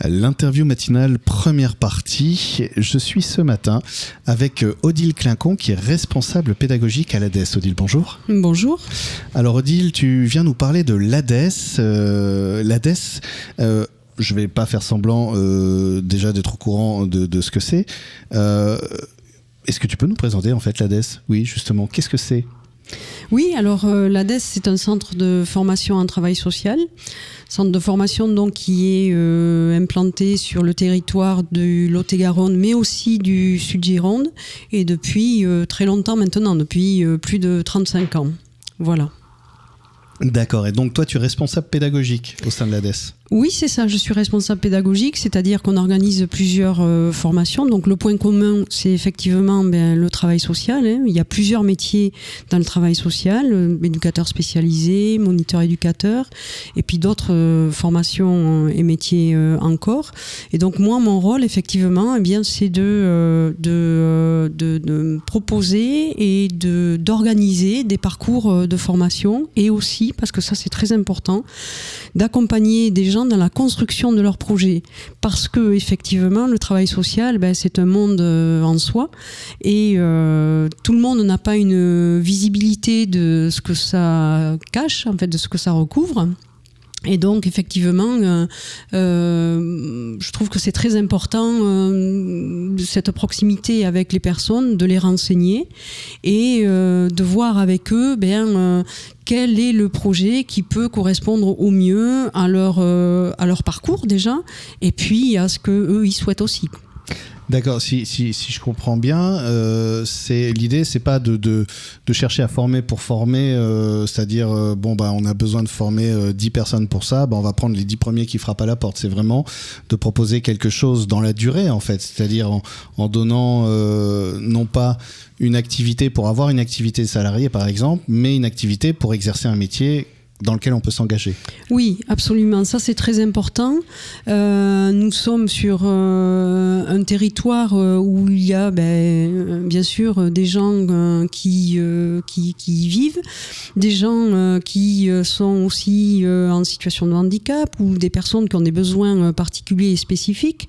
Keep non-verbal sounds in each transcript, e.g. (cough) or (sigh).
L'interview matinale première partie. Je suis ce matin avec Odile Clincon qui est responsable pédagogique à l'ADES. Odile, bonjour. Bonjour. Alors Odile, tu viens nous parler de l'ADES. Euh, L'ADES, euh, je vais pas faire semblant euh, déjà d'être au courant de, de ce que c'est. Euh, Est-ce que tu peux nous présenter en fait l'ADES Oui, justement, qu'est-ce que c'est? Oui, alors euh, l'ADES, c'est un centre de formation en travail social. Centre de formation donc qui est euh, implanté sur le territoire du Lot-et-Garonne, mais aussi du Sud-Gironde, et depuis euh, très longtemps maintenant, depuis plus de 35 ans. Voilà. D'accord, et donc toi tu es responsable pédagogique au sein de l'ADES? Oui, c'est ça, je suis responsable pédagogique, c'est-à-dire qu'on organise plusieurs euh, formations. Donc le point commun, c'est effectivement ben, le travail social. hein. Il y a plusieurs métiers dans le travail social, euh, éducateur spécialisé, moniteur éducateur, et puis d'autres euh, formations et métiers encore. Et donc moi, mon rôle, effectivement, eh bien, c'est de, proposer et d'organiser des parcours de formation et aussi, parce que ça c'est très important, d'accompagner des gens dans la construction de leur projet. Parce que effectivement, le travail social, ben, c'est un monde euh, en soi et euh, tout le monde n'a pas une visibilité de ce que ça cache, en fait, de ce que ça recouvre. Et donc, effectivement, euh, euh, je trouve que c'est très important euh, cette proximité avec les personnes, de les renseigner et de voir avec eux ben, quel est le projet qui peut correspondre au mieux à leur, à leur parcours déjà, et puis à ce que eux ils souhaitent aussi. D'accord, si, si, je comprends bien, euh, c'est l'idée, c'est pas de, chercher à former pour former, euh, c'est-à-dire euh, bon bah on a besoin de former euh, 10 personnes pour ça, bah on va prendre les 10 premiers qui frappent à la porte. C'est vraiment de proposer quelque chose dans la durée en fait, c'est-à-dire en, en donnant non pas une activité pour avoir une activité salariée par exemple, mais une activité pour exercer un métier dans lequel on peut s'engager. Oui, absolument. Ça, c'est très important. Euh, nous sommes sur euh, un territoire euh, où il y a, ben, bien sûr, des gens qui, qui, y vivent, des gens qui sont aussi en situation de handicap ou des personnes qui ont des besoins particuliers et spécifiques.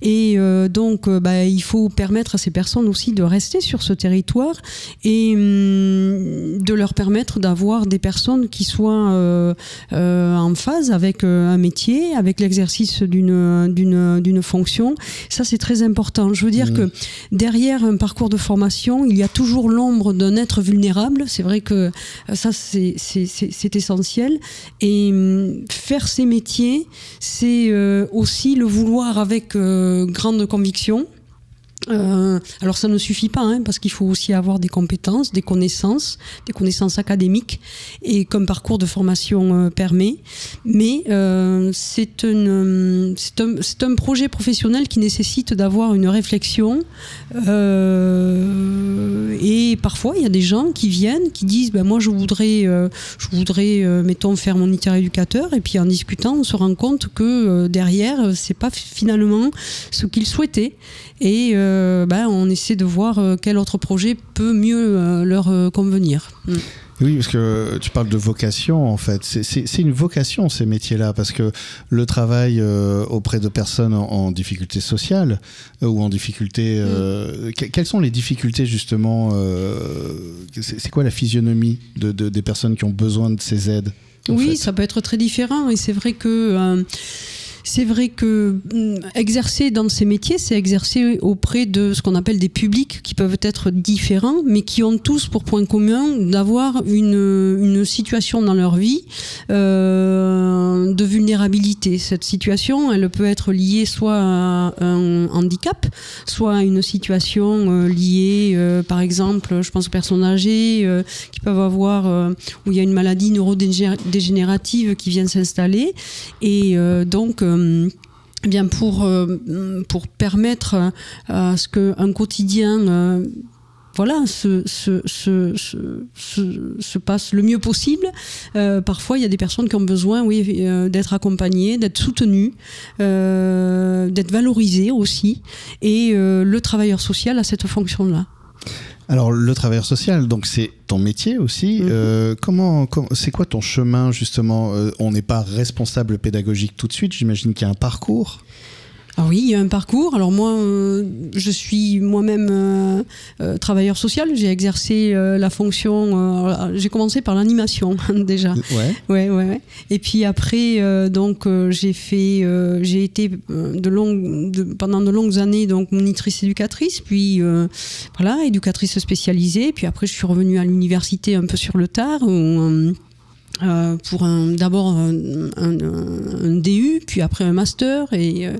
Et donc, ben, il faut permettre à ces personnes aussi de rester sur ce territoire et hum, de leur permettre d'avoir des personnes qui soient euh, euh, en phase avec euh, un métier, avec l'exercice d'une d'une d'une fonction. Ça, c'est très important. Je veux dire Mmh. que derrière un parcours de formation, il y a toujours l'ombre d'un être vulnérable. C'est vrai que ça, c'est c'est- c'est- c'est essentiel. Et hum, faire ces métiers, c'est aussi le vouloir avec grande conviction. Euh, alors ça ne suffit pas, hein, parce qu'il faut aussi avoir des compétences, des connaissances, des connaissances académiques, et comme parcours de formation euh, permet. Mais euh, c'est un, un projet professionnel qui nécessite d'avoir une réflexion. euh, et parfois, il y a des gens qui viennent, qui disent, ben moi je voudrais, je voudrais, mettons, faire moniteur éducateur, et puis en discutant, on se rend compte que derrière, c'est pas finalement ce qu'ils souhaitaient. Et euh, ben, on essaie de voir euh, quel autre projet peut mieux euh, leur convenir. Mm. Oui, parce que tu parles de vocation, en fait. C'est- une vocation, ces métiers-là, parce que le travail euh, auprès de personnes en, en difficulté sociale euh, ou en difficulté... euh, que- quelles sont les difficultés, justement C'est quoi la physionomie de, de- des personnes qui ont besoin de ces aides Oui, fait? ça peut être très différent et c'est vrai que euh, c'est vrai que hum, exercer dans ces métiers, c'est exercer auprès de ce qu'on appelle des publics qui peuvent être différents, mais qui ont tous pour point commun d'avoir une, une situation dans leur vie euh, de vulnérabilité. Cette situation, elle peut être liée soit à un handicap, soit à une situation euh, liée, euh, par exemple, je pense aux personnes âgées qui peuvent avoir où il y a une maladie neurodégénérative qui vient s'installer. Et donc, bien pour, euh, pour permettre euh, à ce qu'un quotidien euh, voilà, se, se, se, se, se- se passe le mieux possible. Euh, parfois, il y a des personnes qui ont besoin oui, euh, d'être accompagnées, d'être soutenues, euh, d'être valorisées aussi. Et euh, le travailleur social a cette fonction-là. Alors le travailleur social, donc c'est ton métier aussi. Mhm. Euh, comment, com- c'est quoi ton chemin justement? Euh, On n'est pas responsable pédagogique tout de suite. J'imagine qu'il y a un parcours. Ah oui, il y a un parcours. Alors moi, euh, je suis moi-même euh, euh, travailleur social. J'ai exercé la fonction. alors, j'ai commencé par l'animation (laughs) déjà. Ouais. Ouais, ouais, ouais. Et puis après, donc j'ai fait, j'ai été de longues, de- pendant de longues années donc monitrice éducatrice, puis voilà éducatrice spécialisée. Puis après, je suis revenue à l'université un peu sur le tard. où, euh, pour un d'abord un, un- un DU, puis après un master, et euh,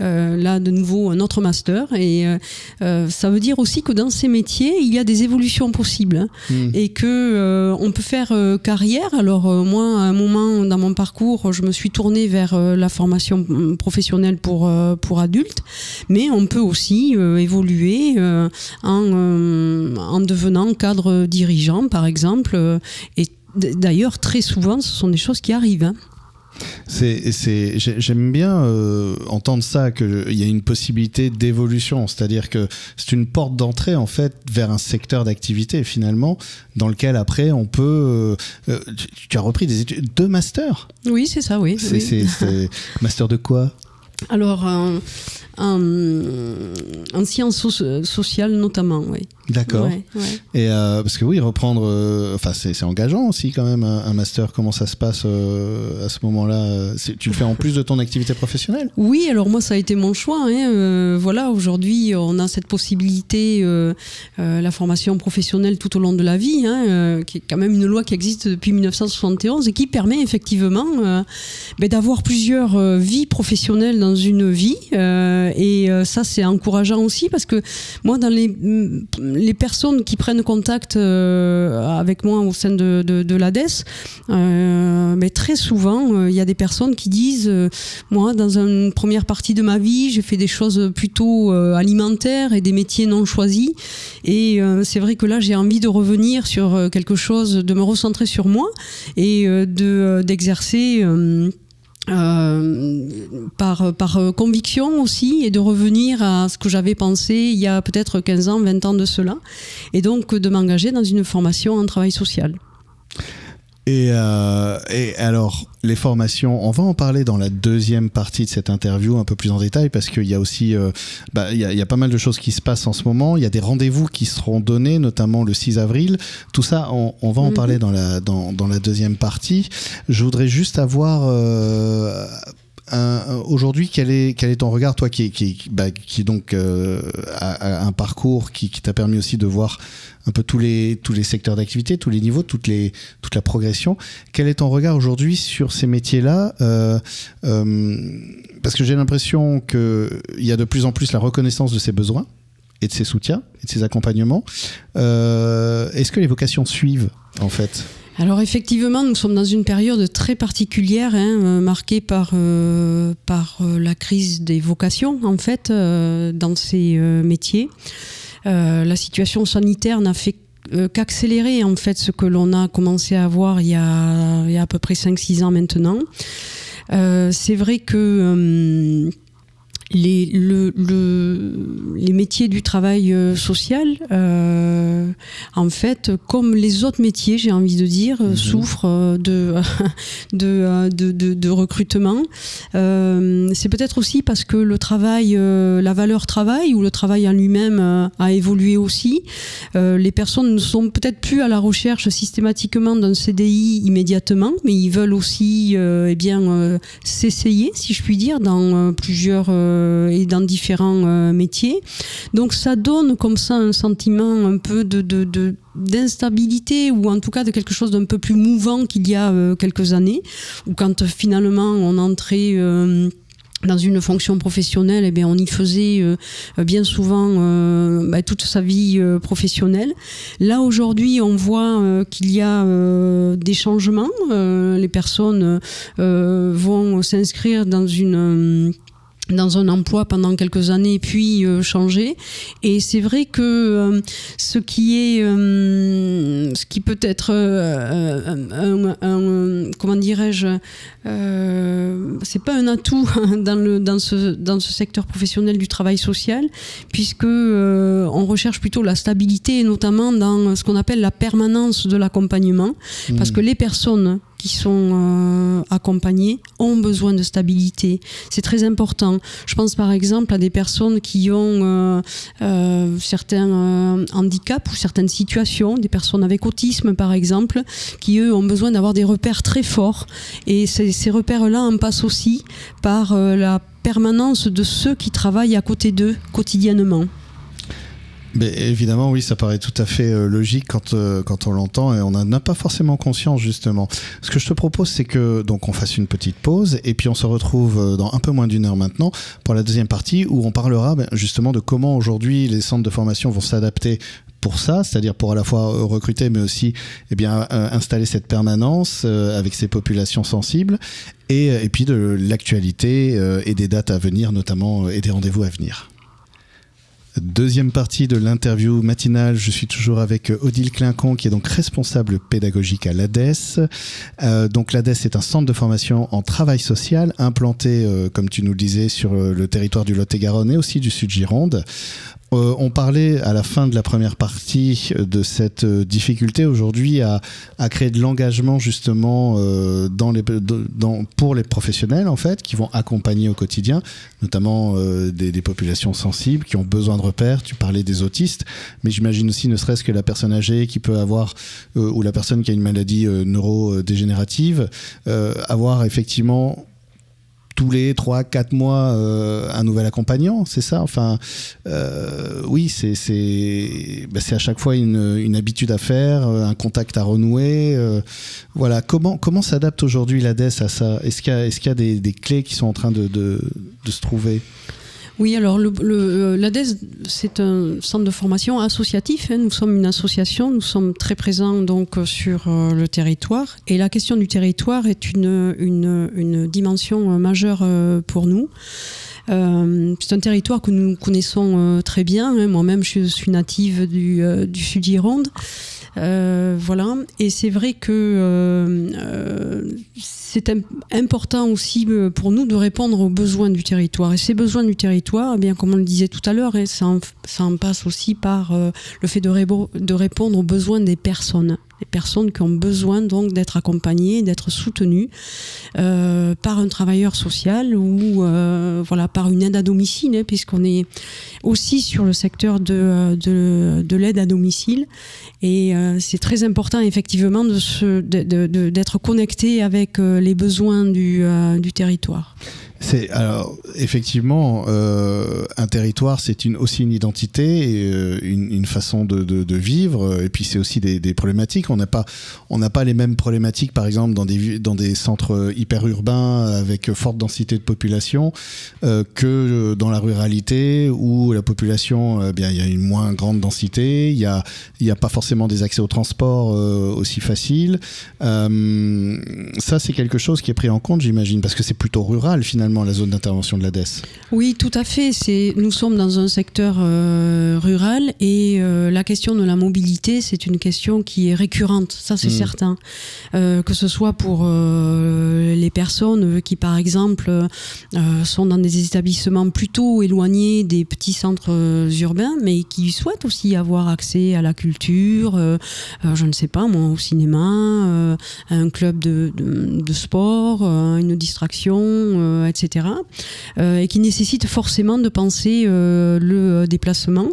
euh, là de nouveau un autre master. Et euh, euh, ça veut dire aussi que dans ces métiers, il y a des évolutions possibles hein, Hmm. et que euh, on peut faire carrière. Alors euh, moi, à un moment dans mon parcours, je me suis tournée vers euh, la formation mm, professionnelle pour euh, pour adultes, mais on peut aussi euh, évoluer euh, en euh, en devenant cadre dirigeant, par exemple. et D'ailleurs, très souvent, ce sont des choses qui arrivent. hein. C'est, c'est, j'ai- j'aime bien euh, entendre ça, qu'il y a une possibilité d'évolution, c'est-à-dire que c'est une porte d'entrée en fait vers un secteur d'activité finalement, dans lequel après on peut. euh, euh, tu, tu as repris des études, deux masters. Oui, c'est ça, oui. C'est, oui. (laughs) master de quoi? Alors, en, en, en sciences so- sociales notamment, oui. D'accord. Ouais, ouais. Et euh, parce que oui, reprendre, euh, enfin c'est, c'est engageant aussi quand même un, un master. Comment ça se passe euh, à ce moment-là euh, Tu le fais en plus de ton activité professionnelle? Oui, alors moi ça a été mon choix. hein. Euh, voilà, aujourd'hui on a cette possibilité, euh, euh, la formation professionnelle tout au long de la vie, hein, euh, qui est quand même une loi qui existe depuis 1971 et qui permet effectivement euh, ben, d'avoir plusieurs euh, vies professionnelles dans une vie. Euh, et euh, ça c'est encourageant aussi parce que moi dans les les personnes qui prennent contact euh, avec moi au sein de, de, de l'ADES, euh, mais très souvent, euh, il y a des personnes qui disent, moi, dans une première partie de ma vie, j'ai fait des choses plutôt alimentaires et des métiers non choisis. Et c'est vrai que là, j'ai envie de revenir sur quelque chose, de me recentrer sur moi et de d'exercer. Euh, par, par euh, conviction aussi et de revenir à ce que j'avais pensé il y a peut-être 15 ans, 20 ans de cela et donc de m'engager dans une formation en travail social. Et, euh, et alors, les formations, on va en parler dans la deuxième partie de cette interview un peu plus en détail parce qu'il y a aussi, euh, bah, il y, a, il y a pas mal de choses qui se passent en ce moment. Il y a des rendez-vous qui seront donnés, notamment le 6 avril. Tout ça, on, on va en Mhm. parler dans la, dans, dans la deuxième partie. Je voudrais juste avoir... euh, un- Aujourd'hui, quel est, quel ton regard, toi qui, qui, bah, donc euh, un parcours qui, t'a permis aussi de voir un peu tous les, tous les secteurs d'activité, tous les niveaux, toute la progression. Quel est ton regard aujourd'hui sur ces métiers-là euh, euh, Parce que j'ai l'impression qu'il y a de plus en plus la reconnaissance de ces besoins et de ces soutiens et de ces accompagnements. Euh, Est-ce que les vocations suivent en fait? Alors effectivement, nous sommes dans une période très particulière, hein, euh, marquée par, euh, euh, la crise des vocations, en fait, dans ces métiers. La situation sanitaire n'a fait qu'accélérer en fait ce que l'on a commencé à voir il y a, il y a à peu près 5-6 ans maintenant. C'est vrai que euh, les, le, le- les métiers du travail euh, social, euh, en fait, comme les autres métiers, j'ai envie de dire, Mhm. souffrent euh, de, (laughs) de, euh, de, de- de recrutement. Euh, c'est peut-être aussi parce que le travail, euh, la valeur travail ou le travail en lui-même a évolué aussi. Euh, les personnes ne sont peut-être plus à la recherche systématiquement d'un CDI immédiatement, mais ils veulent aussi euh, eh bien euh, s'essayer, si je puis dire, dans plusieurs euh, et dans différents euh, métiers. Donc ça donne comme ça un sentiment un peu de, d'instabilité ou en tout cas de quelque chose d'un peu plus mouvant qu'il y a euh, quelques années, ou quand euh, finalement on entrait euh, dans une fonction professionnelle, eh bien, on y faisait euh, bien souvent euh, bah, toute sa vie euh, professionnelle. Là aujourd'hui, on voit euh, qu'il y a euh, des changements. Euh, les personnes euh, vont s'inscrire dans une euh, dans un emploi pendant quelques années puis euh, changer et c'est vrai que euh, ce qui est euh, ce qui peut être un, un, comment dirais-je c'est pas un atout (laughs) dans le dans ce dans ce secteur professionnel du travail social puisque on recherche plutôt la stabilité notamment dans ce qu'on appelle la permanence de l'accompagnement parce mmh. que les personnes qui sont euh, accompagnés ont besoin de stabilité. C'est très important. Je pense par exemple à des personnes qui ont euh, euh, certains handicaps ou certaines situations, des personnes avec autisme par exemple, qui eux ont besoin d'avoir des repères très forts. Et ces, ces repères-là en passent aussi par la permanence de ceux qui travaillent à côté d'eux quotidiennement. Mais évidemment, oui, ça paraît tout à fait euh, logique quand, euh, quand on l'entend et on n'en a pas forcément conscience justement. Ce que je te propose, c'est que donc on fasse une petite pause et puis on se retrouve euh, dans un peu moins d'une heure maintenant pour la deuxième partie où on parlera ben, justement de comment aujourd'hui les centres de formation vont s'adapter pour ça, c'est-à-dire pour à la fois recruter mais aussi eh bien installer cette permanence avec ces populations sensibles et puis de l'actualité et des dates à venir notamment et des rendez-vous à venir. Deuxième partie de l'interview matinale, je suis toujours avec Odile Clinquon qui est donc responsable pédagogique à l'ADES. Euh, donc l'ADES est un centre de formation en travail social implanté, euh, comme tu nous le disais, sur euh, le territoire du Lot-et-Garonne et aussi du Sud-Gironde. Euh, on parlait à la fin de la première partie de cette euh, difficulté aujourd'hui à, créer de l'engagement justement euh, dans les, pour les professionnels en fait qui vont accompagner au quotidien, notamment des, des, populations sensibles qui ont besoin de repères. Tu parlais des autistes, mais j'imagine aussi ne serait-ce que la personne âgée qui peut avoir ou la personne qui a une maladie neurodégénérative, avoir effectivement tous les 3-4 mois euh, un nouvel accompagnant, c'est ça? Enfin, euh, oui, c'est c'est à chaque fois une, une, habitude à faire, euh, un contact à renouer. voilà, comment, comment s'adapte aujourd'hui l'ADES à ça? Est-ce qu'il y a, est y a des, des, clés qui sont en train de, de, de se trouver? Oui, alors l'ADES, le, c'est un centre de formation associatif. Hein. Nous sommes une association, nous sommes très présents donc sur euh, le territoire. Et la question du territoire est une, une, une dimension euh, majeure euh, pour nous. Euh, c'est un territoire que nous connaissons euh, très bien. Hein. Moi-même, je suis native du, du Sud-Gironde. Euh, voilà. Et c'est vrai que euh, c'est important aussi euh, pour nous de répondre aux besoins du territoire. Et ces besoins du territoire, eh bien, comme on le disait tout à l'heure, hein, ça, ça, en passe aussi par le fait de répondre aux besoins des personnes des personnes qui ont besoin donc d'être accompagnées, d'être soutenues euh, par un travailleur social ou euh, voilà par une aide à domicile, hein, puisqu'on est aussi sur le secteur de, de l'aide à domicile. Et euh, c'est très important effectivement d'être connecté avec euh, les besoins euh, du territoire. C'est alors effectivement euh, un territoire, c'est aussi une identité, euh, une, façon de, vivre, et puis c'est aussi des, problématiques. On n'a pas on n'a pas les mêmes problématiques, par exemple dans des centres hyper urbains avec forte densité de population euh, que dans la ruralité où la population, bien il y a une moins grande densité, il y a il y a pas forcément des accès au transport euh, aussi faciles. Euh, ça c'est quelque chose qui est pris en compte, j'imagine, parce que c'est plutôt rural finalement la zone d'intervention de l'ADES. Oui, tout à fait. C'est, nous sommes dans un secteur euh, rural et euh, la question de la mobilité, c'est une question qui est récurrente, ça c'est hmm. certain. Euh, que ce soit pour les personnes qui, par exemple, sont dans des établissements plutôt éloignés des petits centres urbains, mais qui souhaitent aussi avoir accès à la culture, je ne sais pas, moi, au cinéma, à un club de, de, de sport, une distraction, etc etc. Euh, et qui nécessite forcément de penser euh, le déplacement,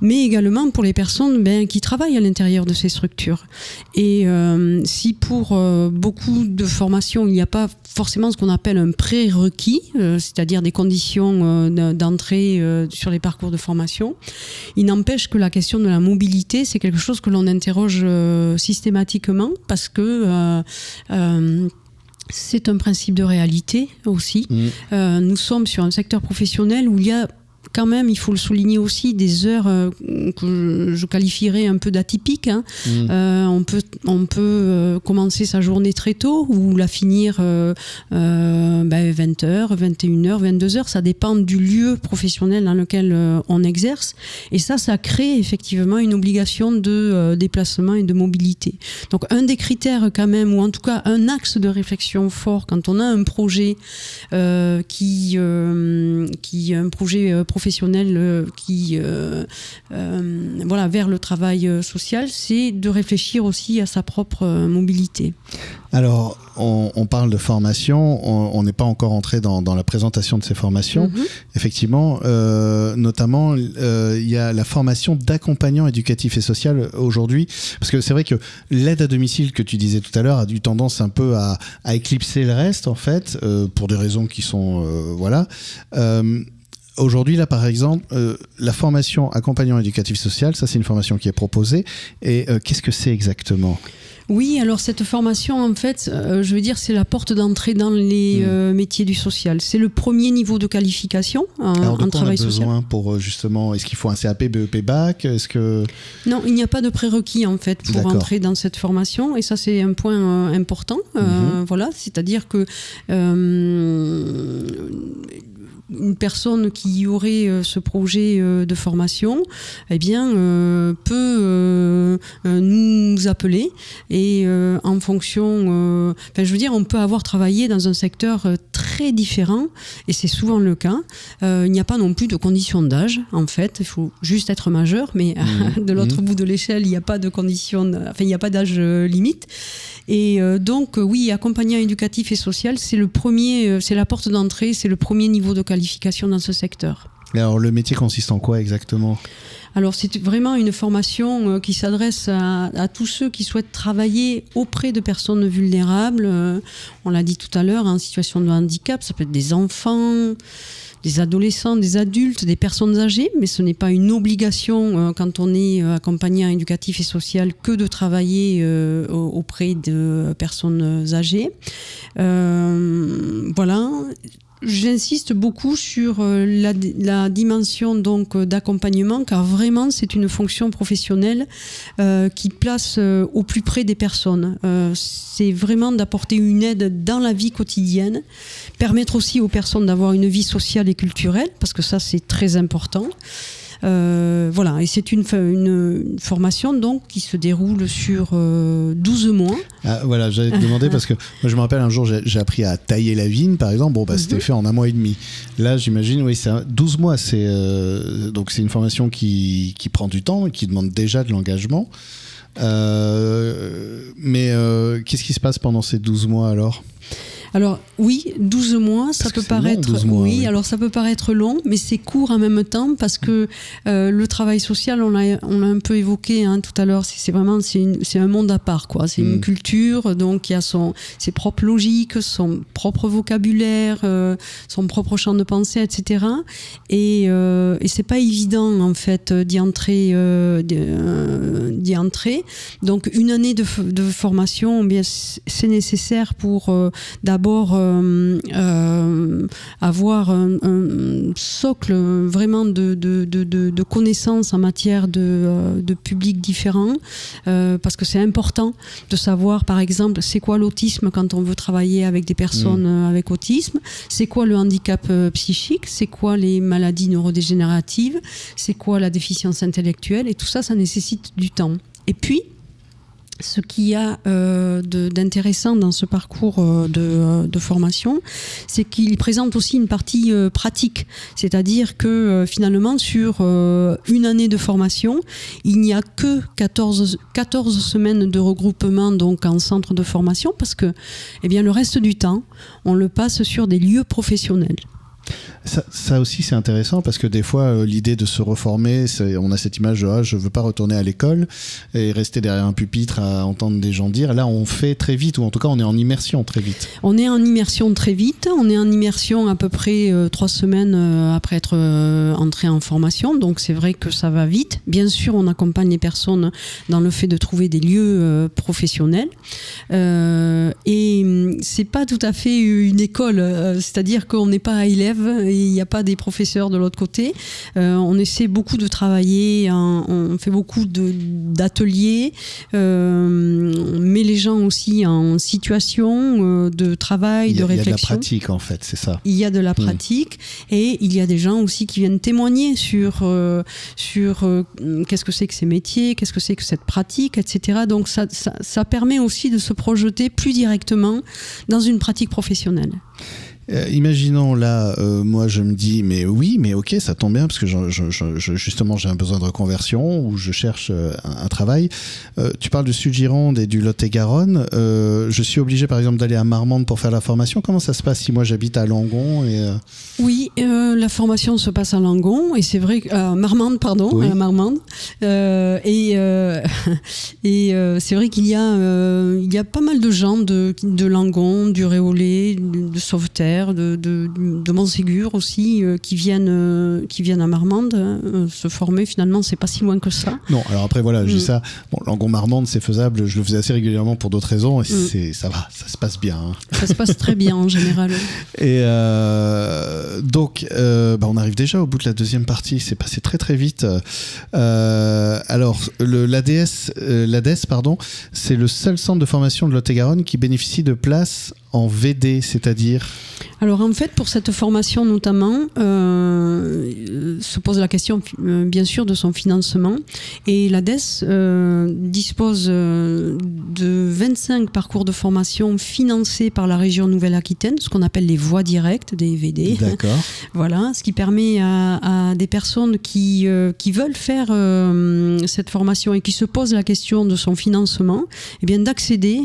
mais également pour les personnes ben, qui travaillent à l'intérieur de ces structures. Et euh, si pour beaucoup de formations, il n'y a pas forcément ce qu'on appelle un prérequis, c'est-à-dire des conditions d'entrée sur les parcours de formation, il n'empêche que la question de la mobilité, c'est quelque chose que l'on interroge systématiquement parce que c'est un principe de réalité aussi. Mm. Euh, nous sommes sur un secteur professionnel où il y a quand même, il faut le souligner aussi, des heures euh, que je qualifierais un peu d'atypiques. Hein. Mmh. Euh, on peut, on peut euh, commencer sa journée très tôt ou la finir ben, 20h, 21h, 22h. Ça dépend du lieu professionnel dans lequel on exerce. Et ça, ça crée effectivement une obligation de déplacement et de mobilité. Donc un des critères quand même, ou en tout cas un axe de réflexion fort quand on a un projet qui, qui un projet professionnel professionnels euh, qui, euh, euh, voilà, vers le travail social, c'est de réfléchir aussi à sa propre mobilité. Alors, on, parle de formation, on n'est pas encore entré dans, la présentation de ces formations. Mhm. Effectivement, notamment, il y a la formation d'accompagnant éducatif et social aujourd'hui, parce que c'est vrai que l'aide à domicile que tu disais tout à l'heure a eu tendance un peu à, éclipser le reste, en fait, pour des raisons qui sont... voilà. Aujourd'hui, là, par exemple, euh, la formation accompagnant éducatif social, ça, c'est une formation qui est proposée. Et euh, qu'est-ce que c'est exactement? Oui, alors cette formation, en fait, euh, je veux dire, c'est la porte d'entrée dans les hmm. métiers du social. C'est le premier niveau de qualification en, alors de quoi on a besoin pour justement, est-ce qu'il faut un CAP, BEP, BAC Est-ce que non, il n'y a pas de prérequis en fait pour entrer dans cette formation, et ça c'est un point important. Mhm. Voilà, c'est-à-dire que une personne qui aurait euh, ce projet euh, de formation, eh bien, euh, peut nous appeler et en fonction, enfin, je veux dire, on peut avoir travaillé dans un secteur très différent et c'est souvent le cas. il n'y a pas non plus de conditions d'âge, en fait. Il faut juste être majeur, mais (laughs) mmh. de l'autre mmh. bout de l'échelle, il n'y a pas de conditions, enfin, il n'y a pas d'âge limite. Et donc, oui, accompagnant éducatif et social, c'est le premier, c'est la porte d'entrée, c'est le premier niveau de qualité dans ce secteur. alors le métier consiste en quoi exactement? Alors c'est vraiment une formation euh, qui s'adresse à, tous ceux qui souhaitent travailler auprès de personnes vulnérables. Euh, on l'a dit tout à l'heure, en situation de handicap, ça peut être des enfants, des adolescents, des adultes, des personnes âgées, mais ce n'est pas une obligation euh, quand on est accompagnant éducatif et social que de travailler auprès de personnes âgées. voilà J'insiste beaucoup sur euh, la, dimension donc euh, d'accompagnement car vraiment c'est une fonction professionnelle euh, qui place au plus près des personnes. c'est vraiment d'apporter une aide dans la vie quotidienne, permettre aussi aux personnes d'avoir une vie sociale et culturelle parce que ça c'est très important. Euh, voilà, et c'est une, une, formation donc qui se déroule sur 12 euh, mois. Ah, voilà, j'allais te demander (laughs) parce que moi je me rappelle un jour j'ai appris à tailler la vigne par exemple. Bon, bah, c'était mhm. fait en un mois et demi. Là, j'imagine, oui, c'est 12 mois. C'est euh, donc c'est une formation qui, qui, prend du temps et qui demande déjà de l'engagement. mais qu'est-ce qui se passe pendant ces 12 mois alors? Alors oui, 12 mois, ça peut paraître oui, alors ça peut paraître long, mais c'est court en même temps parce que euh, le travail social, on l'a on a un peu évoqué hein, tout à l'heure, c'est vraiment c'est un monde à part quoi, c'est une mm. culture donc il y a son ses propres logiques, son propre vocabulaire, euh, son propre champ de pensée, etc. Et, euh, et c'est pas évident en fait d'y entrer d'y entrer. Donc une année de, de formation, eh bien c'est nécessaire pour d'abord d'abord euh, euh, avoir un, socle vraiment de, de, connaissances en matière de, euh, de publics différents, parce que c'est important de savoir, par exemple, c'est quoi l'autisme quand on veut travailler avec des personnes mmh. avec autisme, c'est quoi le handicap psychique, c'est quoi les maladies neurodégénératives, c'est quoi la déficience intellectuelle, et tout ça, ça nécessite du temps. Et puis, ce qu'il y a euh, d'intéressant dans ce parcours euh, de, formation, c'est qu'il présente aussi une partie euh, pratique. C'est-à-dire que finalement, sur une année de formation, il n'y a que 14, 14 semaines de regroupement donc en centre de formation parce que eh bien, le reste du temps, on le passe sur des lieux professionnels. Ça, aussi, c'est intéressant parce que des fois, euh, l'idée de se reformer, on a cette image de ah, je veux pas retourner à l'école et rester derrière un pupitre à entendre des gens dire. Là, on fait très vite, ou en tout cas, on est en immersion très vite. On est en immersion très vite. On est en immersion à peu près euh, trois semaines euh, après être entré en formation. Donc, c'est vrai que ça va vite. Bien sûr, on accompagne les personnes dans le fait de trouver des lieux professionnels. et hum, c'est pas tout à fait une école, c'est-à-dire qu'on n'est pas élève il n'y a pas des professeurs de l'autre côté. on essaie beaucoup de travailler, on fait beaucoup d'ateliers, on met les gens aussi en situation de travail, de réflexion. Il y a de la pratique en fait, c'est ça. Il y a de la hmm. pratique et il y a des gens aussi qui viennent témoigner sur, sur qu'est-ce que c'est que ces métiers, qu'est-ce que c'est que cette pratique, etc. Donc ça, ça permet aussi de se projeter plus directement dans une pratique professionnelle. Euh, imaginons là, euh, moi je me dis, mais oui, mais ok, ça tombe bien parce que justement j'ai un besoin de reconversion ou je cherche euh, un, travail. tu parles du Sud-Gironde et du Lot-et-Garonne. je suis obligé par exemple d'aller à Marmande pour faire la formation. Comment ça se passe si moi j'habite à Langon et, Oui, la formation se passe à Langon et c'est vrai, Marmande, pardon, à Marmande. et (laughs) et c'est vrai qu'il y, a, il y a pas mal de gens de, de Langon, du Réolé, de, de Sauveterre de, de, de Montségur aussi, euh, qui, viennent, euh, qui viennent à Marmande hein, se former. Finalement, c'est pas si loin que ça. Non, alors après, voilà, je dis mm. ça. Bon, Langon-Marmande, c'est faisable. Je le faisais assez régulièrement pour d'autres raisons et mm. c'est, ça va, ça se passe bien. Hein. Ça se passe très bien en général. (laughs) Et euh, donc, bah, on arrive déjà au bout de la deuxième partie. C'est passé très très vite. alors, le, l'ADS, l'ADES, pardon, c'est le seul centre de formation de Lot-et-Garonne qui bénéficie de places en VD, c'est-à-dire alors en fait, pour cette formation notamment, euh, se pose la question euh, bien sûr de son financement. Et l'ADES euh, dispose de 25 parcours de formation financés par la région Nouvelle-Aquitaine, ce qu'on appelle les voies directes des VD. D'accord. (laughs) voilà, ce qui permet à, des personnes qui, qui veulent faire cette formation et qui se posent la question de son financement, eh bien d'accéder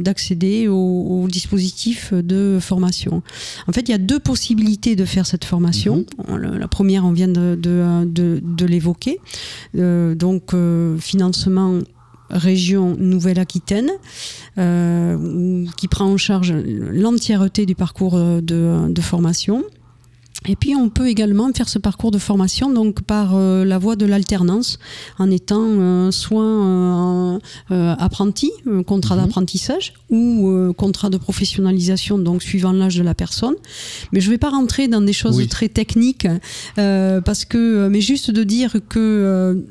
d'accéder au, au dispositif de formation. En fait, il y a deux possibilités de faire cette formation. Mhm. La première, on vient de, l'évoquer. Euh, donc, euh, financement région Nouvelle-Aquitaine, euh, qui prend en charge l'entièreté du parcours de formation. Et puis on peut également faire ce parcours de formation donc par euh, la voie de l'alternance en étant euh, soit euh, apprenti, contrat mhm. d'apprentissage ou contrat de professionnalisation donc suivant l'âge de la personne. Mais je ne vais pas rentrer dans des choses très techniques parce que mais juste de dire que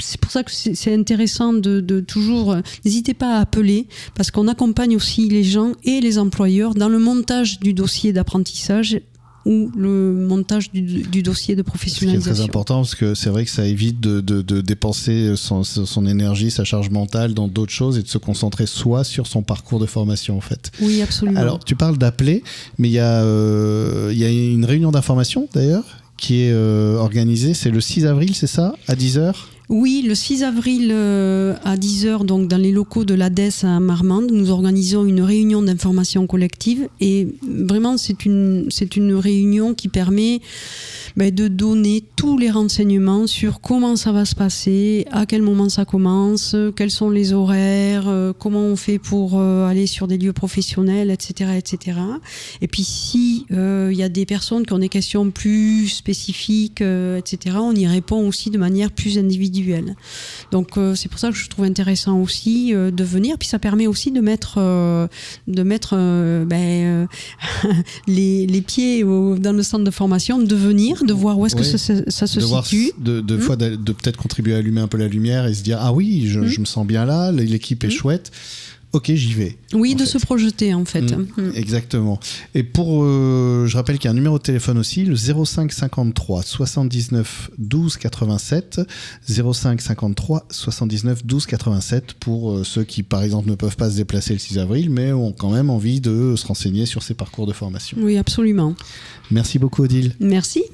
c'est pour ça que c'est intéressant de, de toujours n'hésitez pas à appeler parce qu'on accompagne aussi les gens et les employeurs dans le montage du dossier d'apprentissage ou le montage du, dossier de professionnalisation. C'est très important parce que c'est vrai que ça évite de, de, dépenser son, son, énergie, sa charge mentale dans d'autres choses et de se concentrer soit sur son parcours de formation en fait. Oui, absolument. Alors tu parles d'appeler, mais il y, a, euh, il y a une réunion d'information d'ailleurs qui est euh, organisée, c'est le 6 avril, c'est ça, à 10h oui, le 6 avril euh, à 10h, donc dans les locaux de l'ADES à Marmande, nous organisons une réunion d'information collective et vraiment c'est une, réunion qui permet ben, de donner tous les renseignements sur comment ça va se passer, à quel moment ça commence, quels sont les horaires, euh, comment on fait pour euh, aller sur des lieux professionnels, etc. etc. Et puis si il y a des personnes qui ont des questions plus spécifiques, etc., on y répond aussi de manière plus individuelle donc euh, c'est pour ça que je trouve intéressant aussi euh, de venir. Puis ça permet aussi de mettre, euh, de mettre ben, (laughs) les, pieds dans le centre de formation, de venir, de voir où est-ce que ça, se situe. de, de, hmm. de peut-être contribuer à allumer un peu la lumière et se dire ah oui, je, je me sens bien là, l'équipe est hmm. chouette ok, j'y vais. Oui, de se projeter en fait. Mm. Mm. Exactement. Et pour, euh, je rappelle qu'il y a un numéro de téléphone aussi, le 05 53 79 12 87, 05 53 79 12 87 pour euh, ceux qui par exemple ne peuvent pas se déplacer le 6 avril, mais ont quand même envie de se renseigner sur ces parcours de formation. Oui, absolument. Merci beaucoup Odile. Merci.